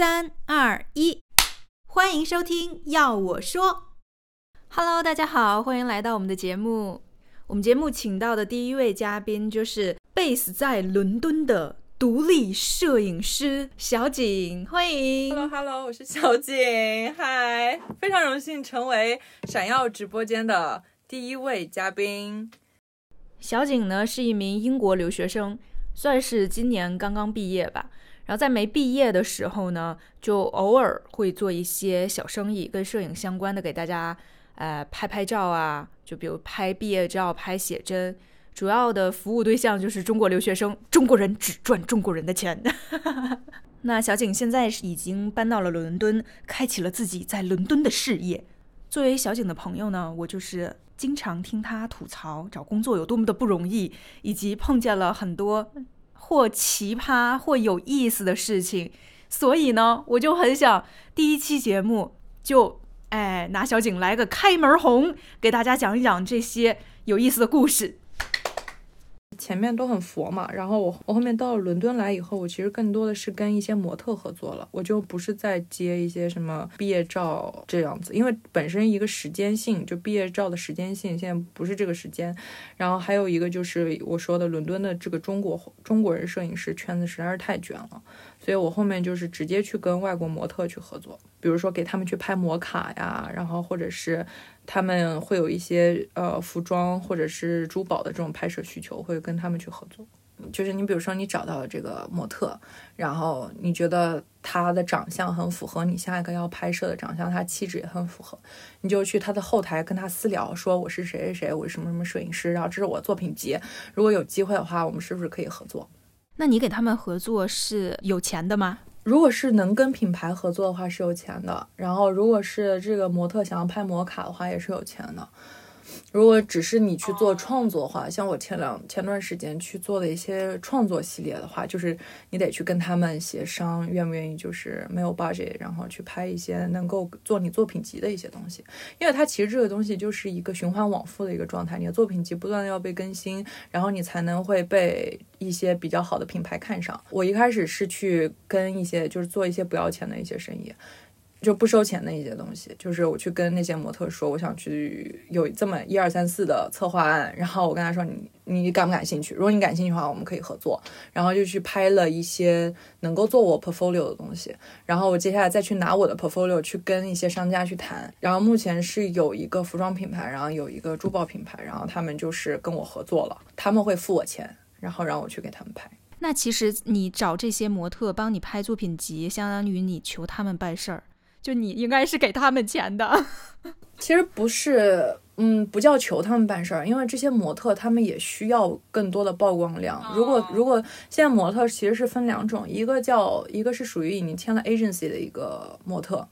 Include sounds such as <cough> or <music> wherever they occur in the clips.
三二一，欢迎收听《要我说》。Hello，大家好，欢迎来到我们的节目。我们节目请到的第一位嘉宾就是 base 在伦敦的独立摄影师小景，欢迎。Hello，Hello，我是小景，嗨，非常荣幸成为闪耀直播间的第一位嘉宾。小景呢是一名英国留学生，算是今年刚刚毕业吧。然后在没毕业的时候呢，就偶尔会做一些小生意，跟摄影相关的，给大家呃拍拍照啊，就比如拍毕业照、拍写真。主要的服务对象就是中国留学生，中国人只赚中国人的钱。<laughs> 那小景现在已经搬到了伦敦，开启了自己在伦敦的事业。作为小景的朋友呢，我就是经常听他吐槽找工作有多么的不容易，以及碰见了很多或奇葩或有意思的事情，所以呢，我就很想第一期节目就哎拿小景来个开门红，给大家讲一讲这些有意思的故事。前面都很佛嘛，然后我我后面到了伦敦来以后，我其实更多的是跟一些模特合作了，我就不是在接一些什么毕业照这样子，因为本身一个时间性，就毕业照的时间性现在不是这个时间，然后还有一个就是我说的伦敦的这个中国中国人摄影师圈子实在是太卷了，所以我后面就是直接去跟外国模特去合作，比如说给他们去拍模卡呀，然后或者是。他们会有一些呃服装或者是珠宝的这种拍摄需求，会跟他们去合作。就是你比如说你找到了这个模特，然后你觉得他的长相很符合你下一个要拍摄的长相，他气质也很符合，你就去他的后台跟他私聊，说我是谁谁谁，我是什么什么摄影师，然后这是我作品集，如果有机会的话，我们是不是可以合作？那你给他们合作是有钱的吗？如果是能跟品牌合作的话是有钱的，然后如果是这个模特想要拍摩卡的话也是有钱的。如果只是你去做创作的话，像我前两前段时间去做的一些创作系列的话，就是你得去跟他们协商，愿不愿意就是没有 budget，然后去拍一些能够做你作品集的一些东西，因为它其实这个东西就是一个循环往复的一个状态，你的作品集不断的要被更新，然后你才能会被一些比较好的品牌看上。我一开始是去跟一些就是做一些不要钱的一些生意。就不收钱的一些东西，就是我去跟那些模特说，我想去有这么一二三四的策划案，然后我跟他说你你感不感兴趣？如果你感兴趣的话，我们可以合作。然后就去拍了一些能够做我 portfolio 的东西，然后我接下来再去拿我的 portfolio 去跟一些商家去谈。然后目前是有一个服装品牌，然后有一个珠宝品牌，然后他们就是跟我合作了，他们会付我钱，然后让我去给他们拍。那其实你找这些模特帮你拍作品集，相当于你求他们办事儿。就你应该是给他们钱的，<laughs> 其实不是，嗯，不叫求他们办事儿，因为这些模特他们也需要更多的曝光量。如果如果现在模特其实是分两种，一个叫一个是属于已经签了 agency 的一个模特，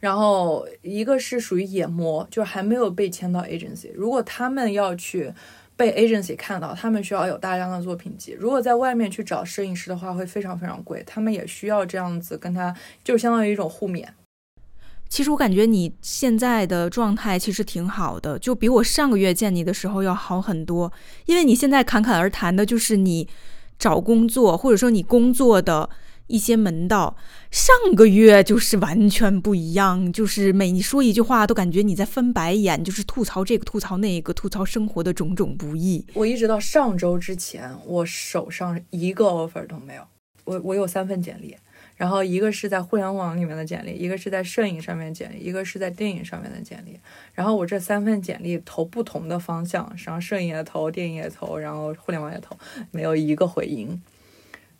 然后一个是属于野模，就是还没有被签到 agency。如果他们要去被 agency 看到，他们需要有大量的作品集。如果在外面去找摄影师的话，会非常非常贵，他们也需要这样子跟他，就相当于一种互勉。其实我感觉你现在的状态其实挺好的，就比我上个月见你的时候要好很多。因为你现在侃侃而谈的就是你找工作，或者说你工作的一些门道。上个月就是完全不一样，就是每你说一句话都感觉你在翻白眼，就是吐槽这个吐槽那个，吐槽生活的种种不易。我一直到上周之前，我手上一个 offer 都没有。我我有三份简历。然后一个是在互联网里面的简历，一个是在摄影上面简历，一个是在电影上面的简历。然后我这三份简历投不同的方向，然后摄影也投，电影也投，然后互联网也投，没有一个回音。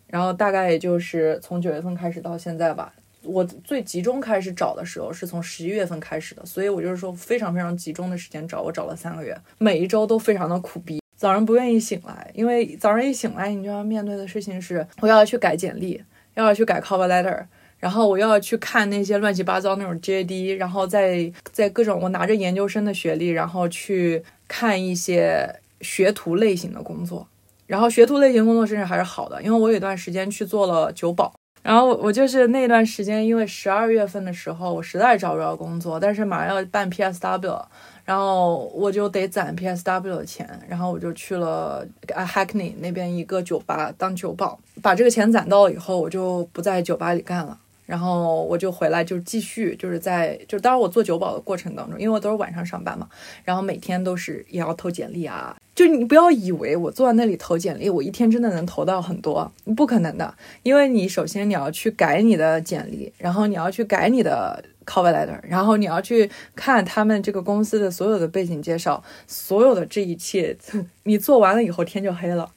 然后大概也就是从九月份开始到现在吧，我最集中开始找的时候是从十一月份开始的，所以我就是说非常非常集中的时间找，我找了三个月，每一周都非常的苦逼。早上不愿意醒来，因为早上一醒来，你就要面对的事情是我要去改简历。要去改 cover letter，然后我又要去看那些乱七八糟那种 JD，然后在在各种我拿着研究生的学历，然后去看一些学徒类型的工作，然后学徒类型工作甚至还是好的，因为我有一段时间去做了酒保，然后我就是那段时间，因为十二月份的时候我实在找不着工作，但是马上要办 PSW。然后我就得攒 PSW 的钱，然后我就去了 Hackney 那边一个酒吧当酒保，把这个钱攒到了以后，我就不在酒吧里干了。然后我就回来就继续就是在就当然我做酒保的过程当中，因为我都是晚上上班嘛，然后每天都是也要投简历啊。就你不要以为我坐在那里投简历，我一天真的能投到很多，不可能的。因为你首先你要去改你的简历，然后你要去改你的 cover letter，然后你要去看他们这个公司的所有的背景介绍，所有的这一切，你做完了以后天就黑了，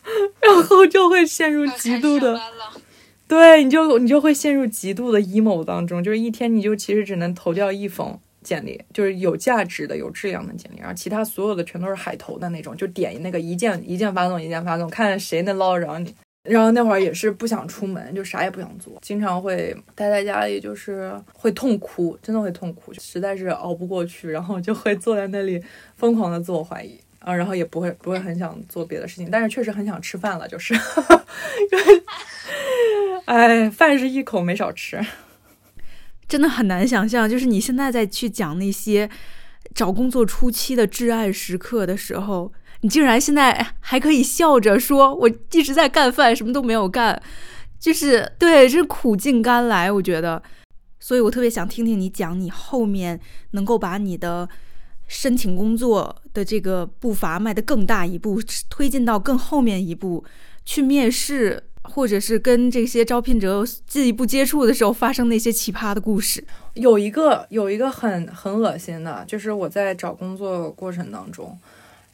<laughs> 然后就会陷入极度的，对，你就你就会陷入极度的 emo 当中，就是一天你就其实只能投掉一封。简历就是有价值的、有质量的简历，然后其他所有的全都是海投的那种，就点那个一键一键发送，一键发送，看谁能捞着你。<laughs> 然后那会儿也是不想出门，就啥也不想做，经常会待在家里，就是会痛哭，真的会痛哭，实在是熬不过去，然后就会坐在那里疯狂的自我怀疑啊，然后也不会不会很想做别的事情，但是确实很想吃饭了，就是，<laughs> 哎，饭是一口没少吃。真的很难想象，就是你现在在去讲那些找工作初期的至暗时刻的时候，你竟然现在还可以笑着说：“我一直在干饭，什么都没有干。”就是对，这是苦尽甘来，我觉得。所以我特别想听听你讲，你后面能够把你的申请工作的这个步伐迈得更大一步，推进到更后面一步去面试。或者是跟这些招聘者进一步接触的时候发生那些奇葩的故事，有一个有一个很很恶心的，就是我在找工作过程当中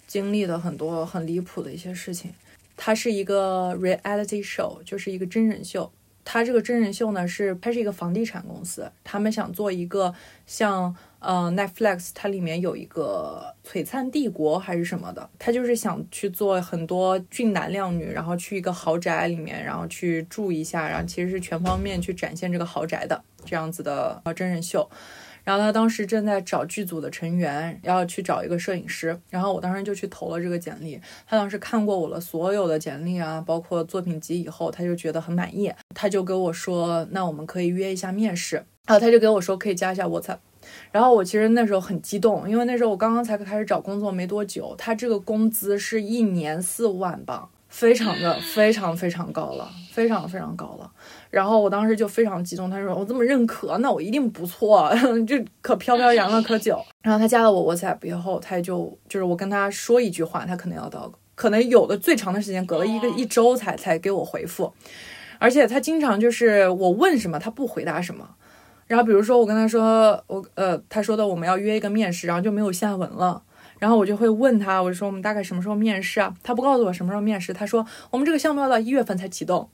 经历的很多很离谱的一些事情。它是一个 reality show，就是一个真人秀。它这个真人秀呢是它是一个房地产公司，他们想做一个像。呃，Netflix 它里面有一个璀璨帝国还是什么的，他就是想去做很多俊男靓女，然后去一个豪宅里面，然后去住一下，然后其实是全方面去展现这个豪宅的这样子的呃真人秀。然后他当时正在找剧组的成员，要去找一个摄影师，然后我当时就去投了这个简历。他当时看过我的所有的简历啊，包括作品集以后，他就觉得很满意，他就跟我说，那我们可以约一下面试。然后他就跟我说可以加一下 WhatsApp。然后我其实那时候很激动，因为那时候我刚刚才开始找工作没多久，他这个工资是一年四万吧，非常的非常非常高了，非常非常高了。然后我当时就非常激动，他说我这么认可，那我一定不错，<laughs> 就可飘飘扬了可久。然后他加了我 WhatsApp 以后，他就就是我跟他说一句话，他可能要到，可能有的最长的时间隔了一个一周才才给我回复，而且他经常就是我问什么他不回答什么。然后比如说我跟他说我呃他说的我们要约一个面试，然后就没有下文了。然后我就会问他，我说我们大概什么时候面试啊？他不告诉我什么时候面试，他说我们这个项目要到一月份才启动。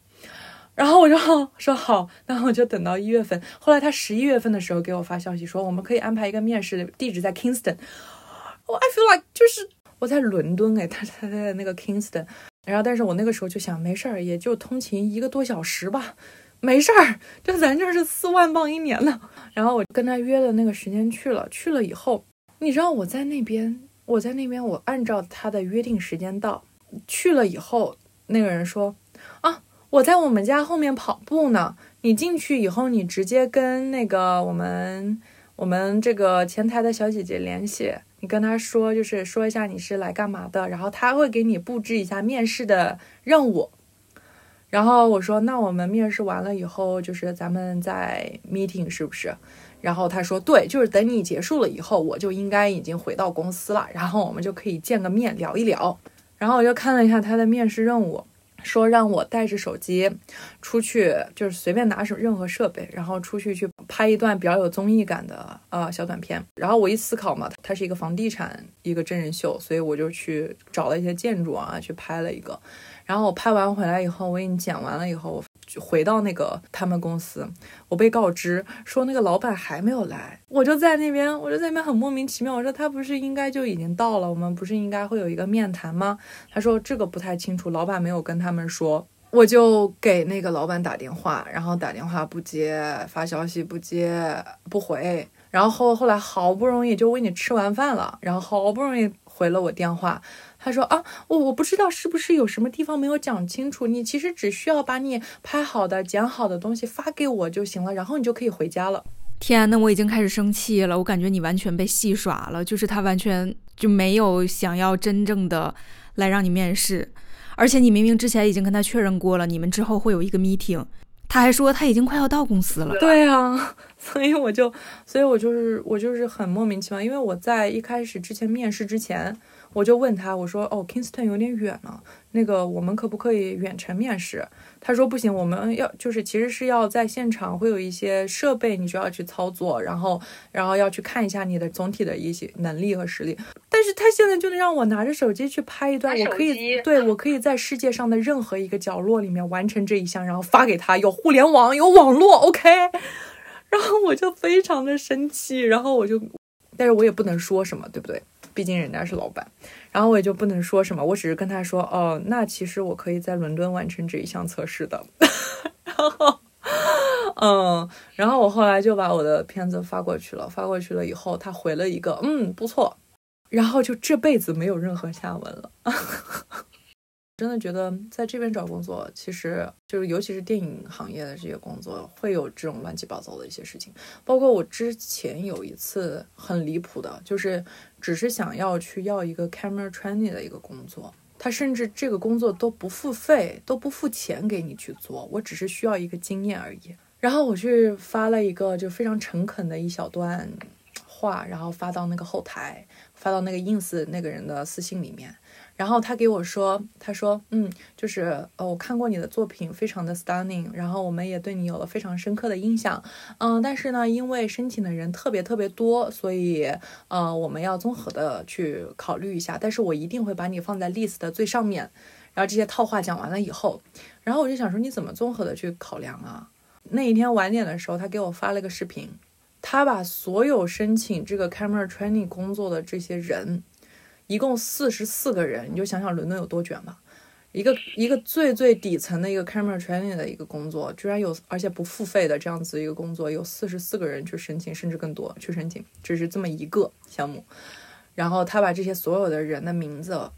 然后我就 <laughs> 说好，那我就等到一月份。后来他十一月份的时候给我发消息说我们可以安排一个面试，地址在 Kingston。我 I feel like 就是我在伦敦哎，他他在那个 Kingston。然后但是我那个时候就想没事儿，也就通勤一个多小时吧。没事儿，就咱这是四万镑一年呢。<laughs> 然后我跟他约的那个时间去了，去了以后，你知道我在那边，我在那边，我按照他的约定时间到，去了以后，那个人说，啊，我在我们家后面跑步呢。你进去以后，你直接跟那个我们我们这个前台的小姐姐联系，你跟她说，就是说一下你是来干嘛的，然后她会给你布置一下面试的任务。然后我说，那我们面试完了以后，就是咱们在 meeting 是不是？然后他说，对，就是等你结束了以后，我就应该已经回到公司了，然后我们就可以见个面聊一聊。然后我就看了一下他的面试任务，说让我带着手机出去，就是随便拿什任何设备，然后出去去拍一段比较有综艺感的呃小短片。然后我一思考嘛，它是一个房地产一个真人秀，所以我就去找了一些建筑啊，去拍了一个。然后我拍完回来以后，我已经剪完了以后，我回到那个他们公司，我被告知说那个老板还没有来，我就在那边，我就在那边很莫名其妙。我说他不是应该就已经到了，我们不是应该会有一个面谈吗？他说这个不太清楚，老板没有跟他们说。我就给那个老板打电话，然后打电话不接，发消息不接不回，然后后后来好不容易就为你吃完饭了，然后好不容易回了我电话。他说啊，我我不知道是不是有什么地方没有讲清楚。你其实只需要把你拍好的、剪好的东西发给我就行了，然后你就可以回家了。天，那我已经开始生气了。我感觉你完全被戏耍了，就是他完全就没有想要真正的来让你面试，而且你明明之前已经跟他确认过了，你们之后会有一个 meeting，他还说他已经快要到公司了。对啊，<laughs> 所以我就，所以我就是我就是很莫名其妙，因为我在一开始之前面试之前，我就问他，我说哦，Kingston 有点远了，那个我们可不可以远程面试？他说不行，我们要就是其实是要在现场会有一些设备，你需要去操作，然后然后要去看一下你的总体的一些能力和实力。但是他现在就能让我拿着手机去拍一段，我可以对我可以在世界上的任何一个角落里面完成这一项，然后发给他，有互联网，有网络，OK。然后我就非常的生气，然后我就，但是我也不能说什么，对不对？毕竟人家是老板。然后我也就不能说什么，我只是跟他说，哦，那其实我可以在伦敦完成这一项测试的。<laughs> 然后，嗯，然后我后来就把我的片子发过去了，发过去了以后，他回了一个，嗯，不错。然后就这辈子没有任何下文了。真的觉得在这边找工作，其实就是尤其是电影行业的这些工作，会有这种乱七八糟的一些事情。包括我之前有一次很离谱的，就是只是想要去要一个 camera training 的一个工作，他甚至这个工作都不付费，都不付钱给你去做，我只是需要一个经验而已。然后我去发了一个就非常诚恳的一小段话，然后发到那个后台，发到那个 ins 那个人的私信里面。然后他给我说，他说，嗯，就是呃，我看过你的作品，非常的 stunning，然后我们也对你有了非常深刻的印象，嗯，但是呢，因为申请的人特别特别多，所以呃，我们要综合的去考虑一下，但是我一定会把你放在 list 的最上面。然后这些套话讲完了以后，然后我就想说，你怎么综合的去考量啊？那一天晚点的时候，他给我发了个视频，他把所有申请这个 camera training 工作的这些人。一共四十四个人，你就想想伦敦有多卷吧。一个一个最最底层的一个 camera training 的一个工作，居然有而且不付费的这样子一个工作，有四十四个人去申请，甚至更多去申请，只是这么一个项目。然后他把这些所有的人的名字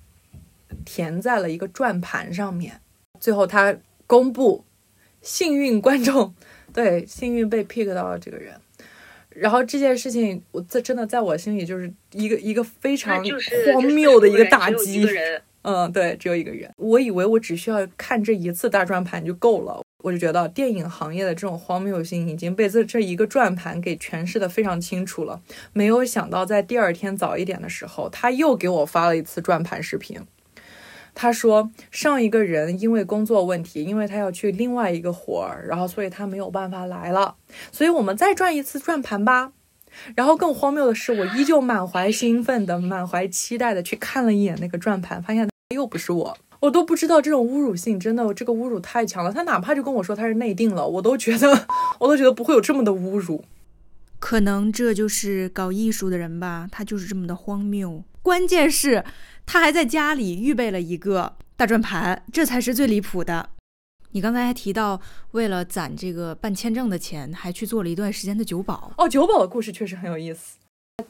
填在了一个转盘上面，最后他公布幸运观众，对，幸运被 pick 到了这个人。然后这件事情，我在真的在我心里就是一个一个非常荒谬的一个打击。嗯，对，只有一个人。我以为我只需要看这一次大转盘就够了，我就觉得电影行业的这种荒谬性已经被这这一个转盘给诠释的非常清楚了。没有想到在第二天早一点的时候，他又给我发了一次转盘视频。他说上一个人因为工作问题，因为他要去另外一个活儿，然后所以他没有办法来了。所以我们再转一次转盘吧。然后更荒谬的是，我依旧满怀兴奋的、满怀期待的去看了一眼那个转盘，发现又不是我。我都不知道这种侮辱性真的，这个侮辱太强了。他哪怕就跟我说他是内定了，我都觉得，我都觉得不会有这么的侮辱。可能这就是搞艺术的人吧，他就是这么的荒谬。关键是。他还在家里预备了一个大转盘，这才是最离谱的。你刚才还提到，为了攒这个办签证的钱，还去做了一段时间的酒保。哦，酒保的故事确实很有意思。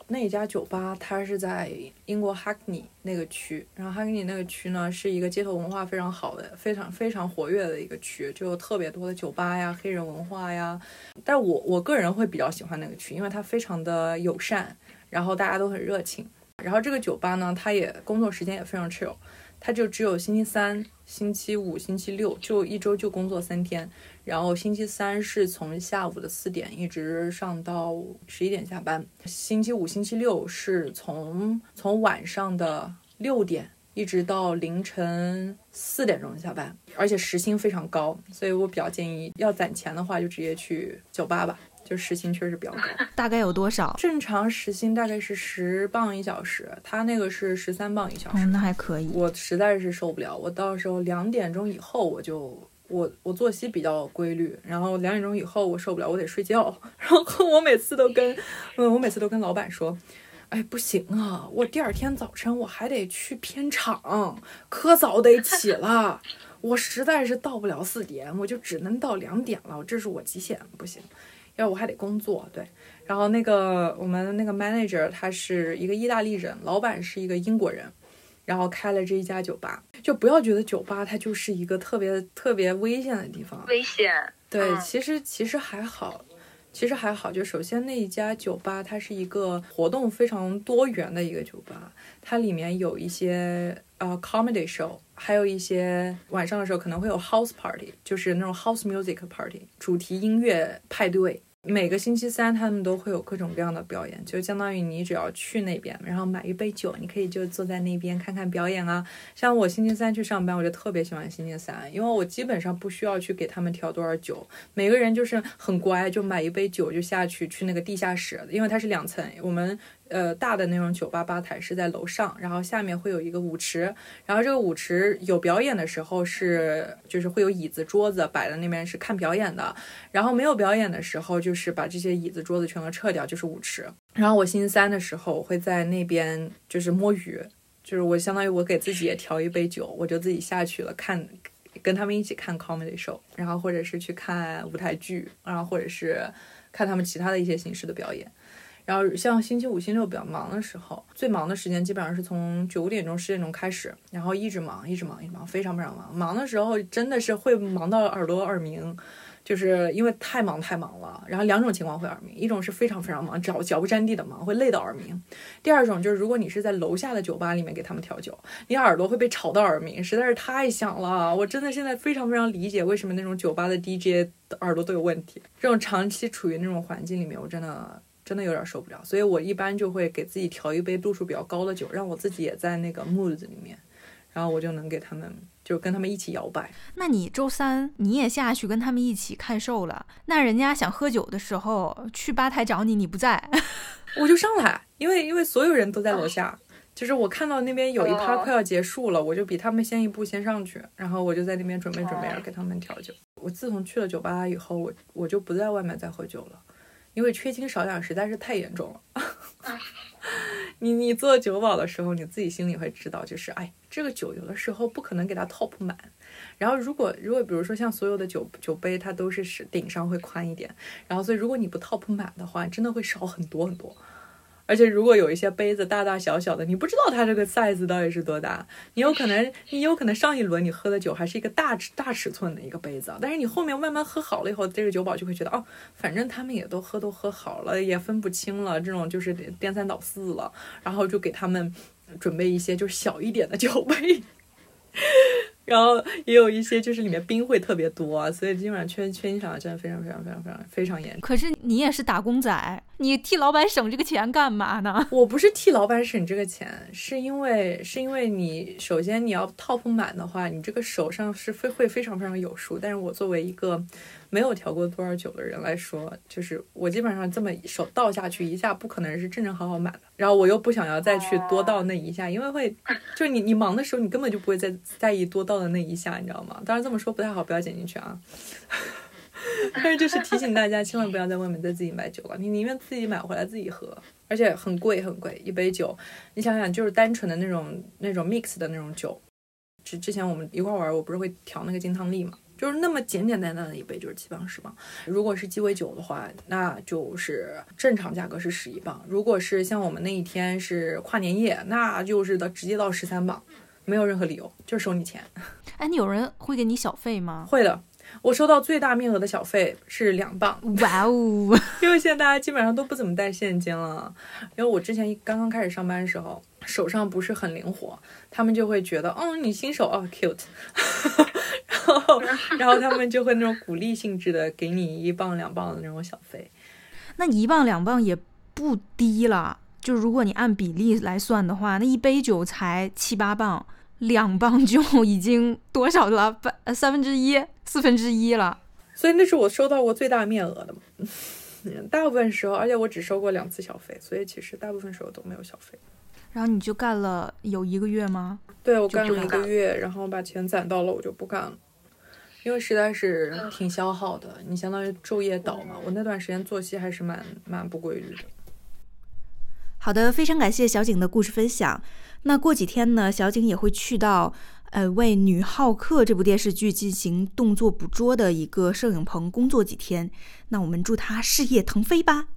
那家酒吧它是在英国哈克尼那个区，然后哈克尼那个区呢是一个街头文化非常好的、非常非常活跃的一个区，就特别多的酒吧呀、黑人文化呀。但我我个人会比较喜欢那个区，因为它非常的友善，然后大家都很热情。然后这个酒吧呢，它也工作时间也非常 chill，它就只有星期三、星期五、星期六，就一周就工作三天。然后星期三是从下午的四点一直上到十一点下班，星期五、星期六是从从晚上的六点一直到凌晨四点钟下班，而且时薪非常高，所以我比较建议要攒钱的话，就直接去酒吧吧。就时薪确实比较高，<laughs> 大概有多少？正常时薪大概是十磅一小时，他那个是十三磅一小时，那还可以。我实在是受不了，我到时候两点钟以后我就我我作息比较规律，然后两点钟以后我受不了，我得睡觉。<laughs> 然后我每次都跟嗯，我每次都跟老板说，哎，不行啊，我第二天早晨我还得去片场，可早得起了，我实在是到不了四点，我就只能到两点了，这是我极限，不行。要我还得工作，对。然后那个我们那个 manager 他是一个意大利人，老板是一个英国人，然后开了这一家酒吧。就不要觉得酒吧它就是一个特别特别危险的地方，危险。对，其实其实还好，其实还好。就首先那一家酒吧它是一个活动非常多元的一个酒吧，它里面有一些呃 comedy show。还有一些晚上的时候可能会有 house party，就是那种 house music party，主题音乐派对。每个星期三他们都会有各种各样的表演，就相当于你只要去那边，然后买一杯酒，你可以就坐在那边看看表演啊。像我星期三去上班，我就特别喜欢星期三，因为我基本上不需要去给他们调多少酒，每个人就是很乖，就买一杯酒就下去去那个地下室，因为它是两层，我们。呃，大的那种酒吧吧台是在楼上，然后下面会有一个舞池，然后这个舞池有表演的时候是就是会有椅子桌子摆在那边是看表演的，然后没有表演的时候就是把这些椅子桌子全都撤掉，就是舞池。然后我星期三的时候会在那边就是摸鱼，就是我相当于我给自己也调一杯酒，我就自己下去了看，跟他们一起看 comedy show，然后或者是去看舞台剧，然后或者是看他们其他的一些形式的表演。然后像星期五、星期六比较忙的时候，最忙的时间基本上是从九点钟、十点钟开始，然后一直忙，一直忙，一直忙，非常非常忙。忙的时候真的是会忙到耳朵耳鸣，就是因为太忙太忙了。然后两种情况会耳鸣，一种是非常非常忙，脚脚不沾地的忙，会累到耳鸣；第二种就是如果你是在楼下的酒吧里面给他们调酒，你耳朵会被吵到耳鸣，实在是太响了。我真的现在非常非常理解为什么那种酒吧的 DJ 的耳朵都有问题。这种长期处于那种环境里面，我真的。真的有点受不了，所以我一般就会给自己调一杯度数比较高的酒，让我自己也在那个 mood 里面，然后我就能给他们，就跟他们一起摇摆。那你周三你也下去跟他们一起看售了？那人家想喝酒的时候去吧台找你，你不在，<laughs> 我就上来，因为因为所有人都在楼下，就是我看到那边有一趴快要结束了，我就比他们先一步先上去，然后我就在那边准备准备给他们调酒。我自从去了酒吧以后，我我就不在外面再喝酒了。因为缺斤少两实在是太严重了。<laughs> 你你做酒保的时候，你自己心里会知道，就是哎，这个酒有的时候不可能给它 top 满。然后如果如果比如说像所有的酒酒杯，它都是是顶上会宽一点，然后所以如果你不 top 满的话，真的会少很多很多。而且如果有一些杯子大大小小的，你不知道它这个 size 到底是多大，你有可能你有可能上一轮你喝的酒还是一个大尺大尺寸的一个杯子，但是你后面慢慢喝好了以后，这个酒保就会觉得哦，反正他们也都喝都喝好了，也分不清了，这种就是颠三倒四了，然后就给他们准备一些就是小一点的酒杯。<laughs> 然后也有一些就是里面冰会特别多，所以基本上缺缺斤少两真的非常非常非常非常非常严重。可是你也是打工仔，你替老板省这个钱干嘛呢？<laughs> 我不是替老板省这个钱，是因为是因为你首先你要 top 满的话，你这个手上是非会非常非常有数。但是我作为一个没有调过多少酒的人来说，就是我基本上这么手倒下去一下，不可能是正正好好满的。然后我又不想要再去多倒那一下，因为会就你你忙的时候，你根本就不会再在意多倒的那一下，你知道吗？当然这么说不太好，不要剪进去啊。<laughs> 但是就是提醒大家，千万不要在外面再自己买酒了，你宁愿自己买回来自己喝，而且很贵很贵，一杯酒，你想想就是单纯的那种那种 mix 的那种酒，之之前我们一块玩，我不是会调那个金汤力嘛。就是那么简简单单的一杯，就是七磅十磅。如果是鸡尾酒的话，那就是正常价格是十一磅。如果是像我们那一天是跨年夜，那就是到直接到十三磅，没有任何理由，就是收你钱。哎，你有人会给你小费吗？会的，我收到最大面额的小费是两磅。哇哦！<laughs> 因为现在大家基本上都不怎么带现金了，因为我之前刚刚开始上班的时候。手上不是很灵活，他们就会觉得，哦，你新手哦，cute，<laughs> 然后，然后他们就会那种鼓励性质的给你一磅两磅的那种小费，那一磅两磅也不低了，就如果你按比例来算的话，那一杯酒才七八磅，两磅就 <laughs> 已经多少了？半三分之一、四分之一了。所以那是我收到过最大面额的嘛，<laughs> 大部分时候，而且我只收过两次小费，所以其实大部分时候都没有小费。然后你就干了有一个月吗？对，我干了一个月，然后把钱攒到了，我就不干了，因为实在是挺消耗的。你相当于昼夜倒嘛，我那段时间作息还是蛮蛮不规律的。好的，非常感谢小景的故事分享。那过几天呢，小景也会去到呃为《女浩克》这部电视剧进行动作捕捉的一个摄影棚工作几天。那我们祝他事业腾飞吧。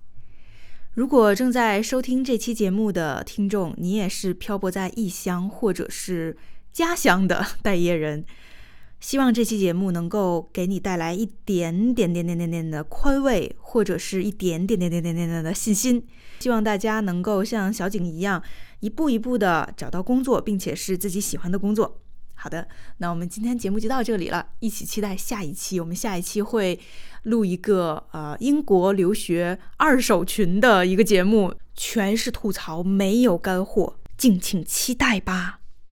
如果正在收听这期节目的听众，你也是漂泊在异乡或者是家乡的待业人，希望这期节目能够给你带来一点点点点点点的宽慰，或者是一点点点点点点点的信心。希望大家能够像小景一样，一步一步的找到工作，并且是自己喜欢的工作。好的，那我们今天节目就到这里了，一起期待下一期。我们下一期会录一个呃英国留学二手群的一个节目，全是吐槽，没有干货，敬请期待吧。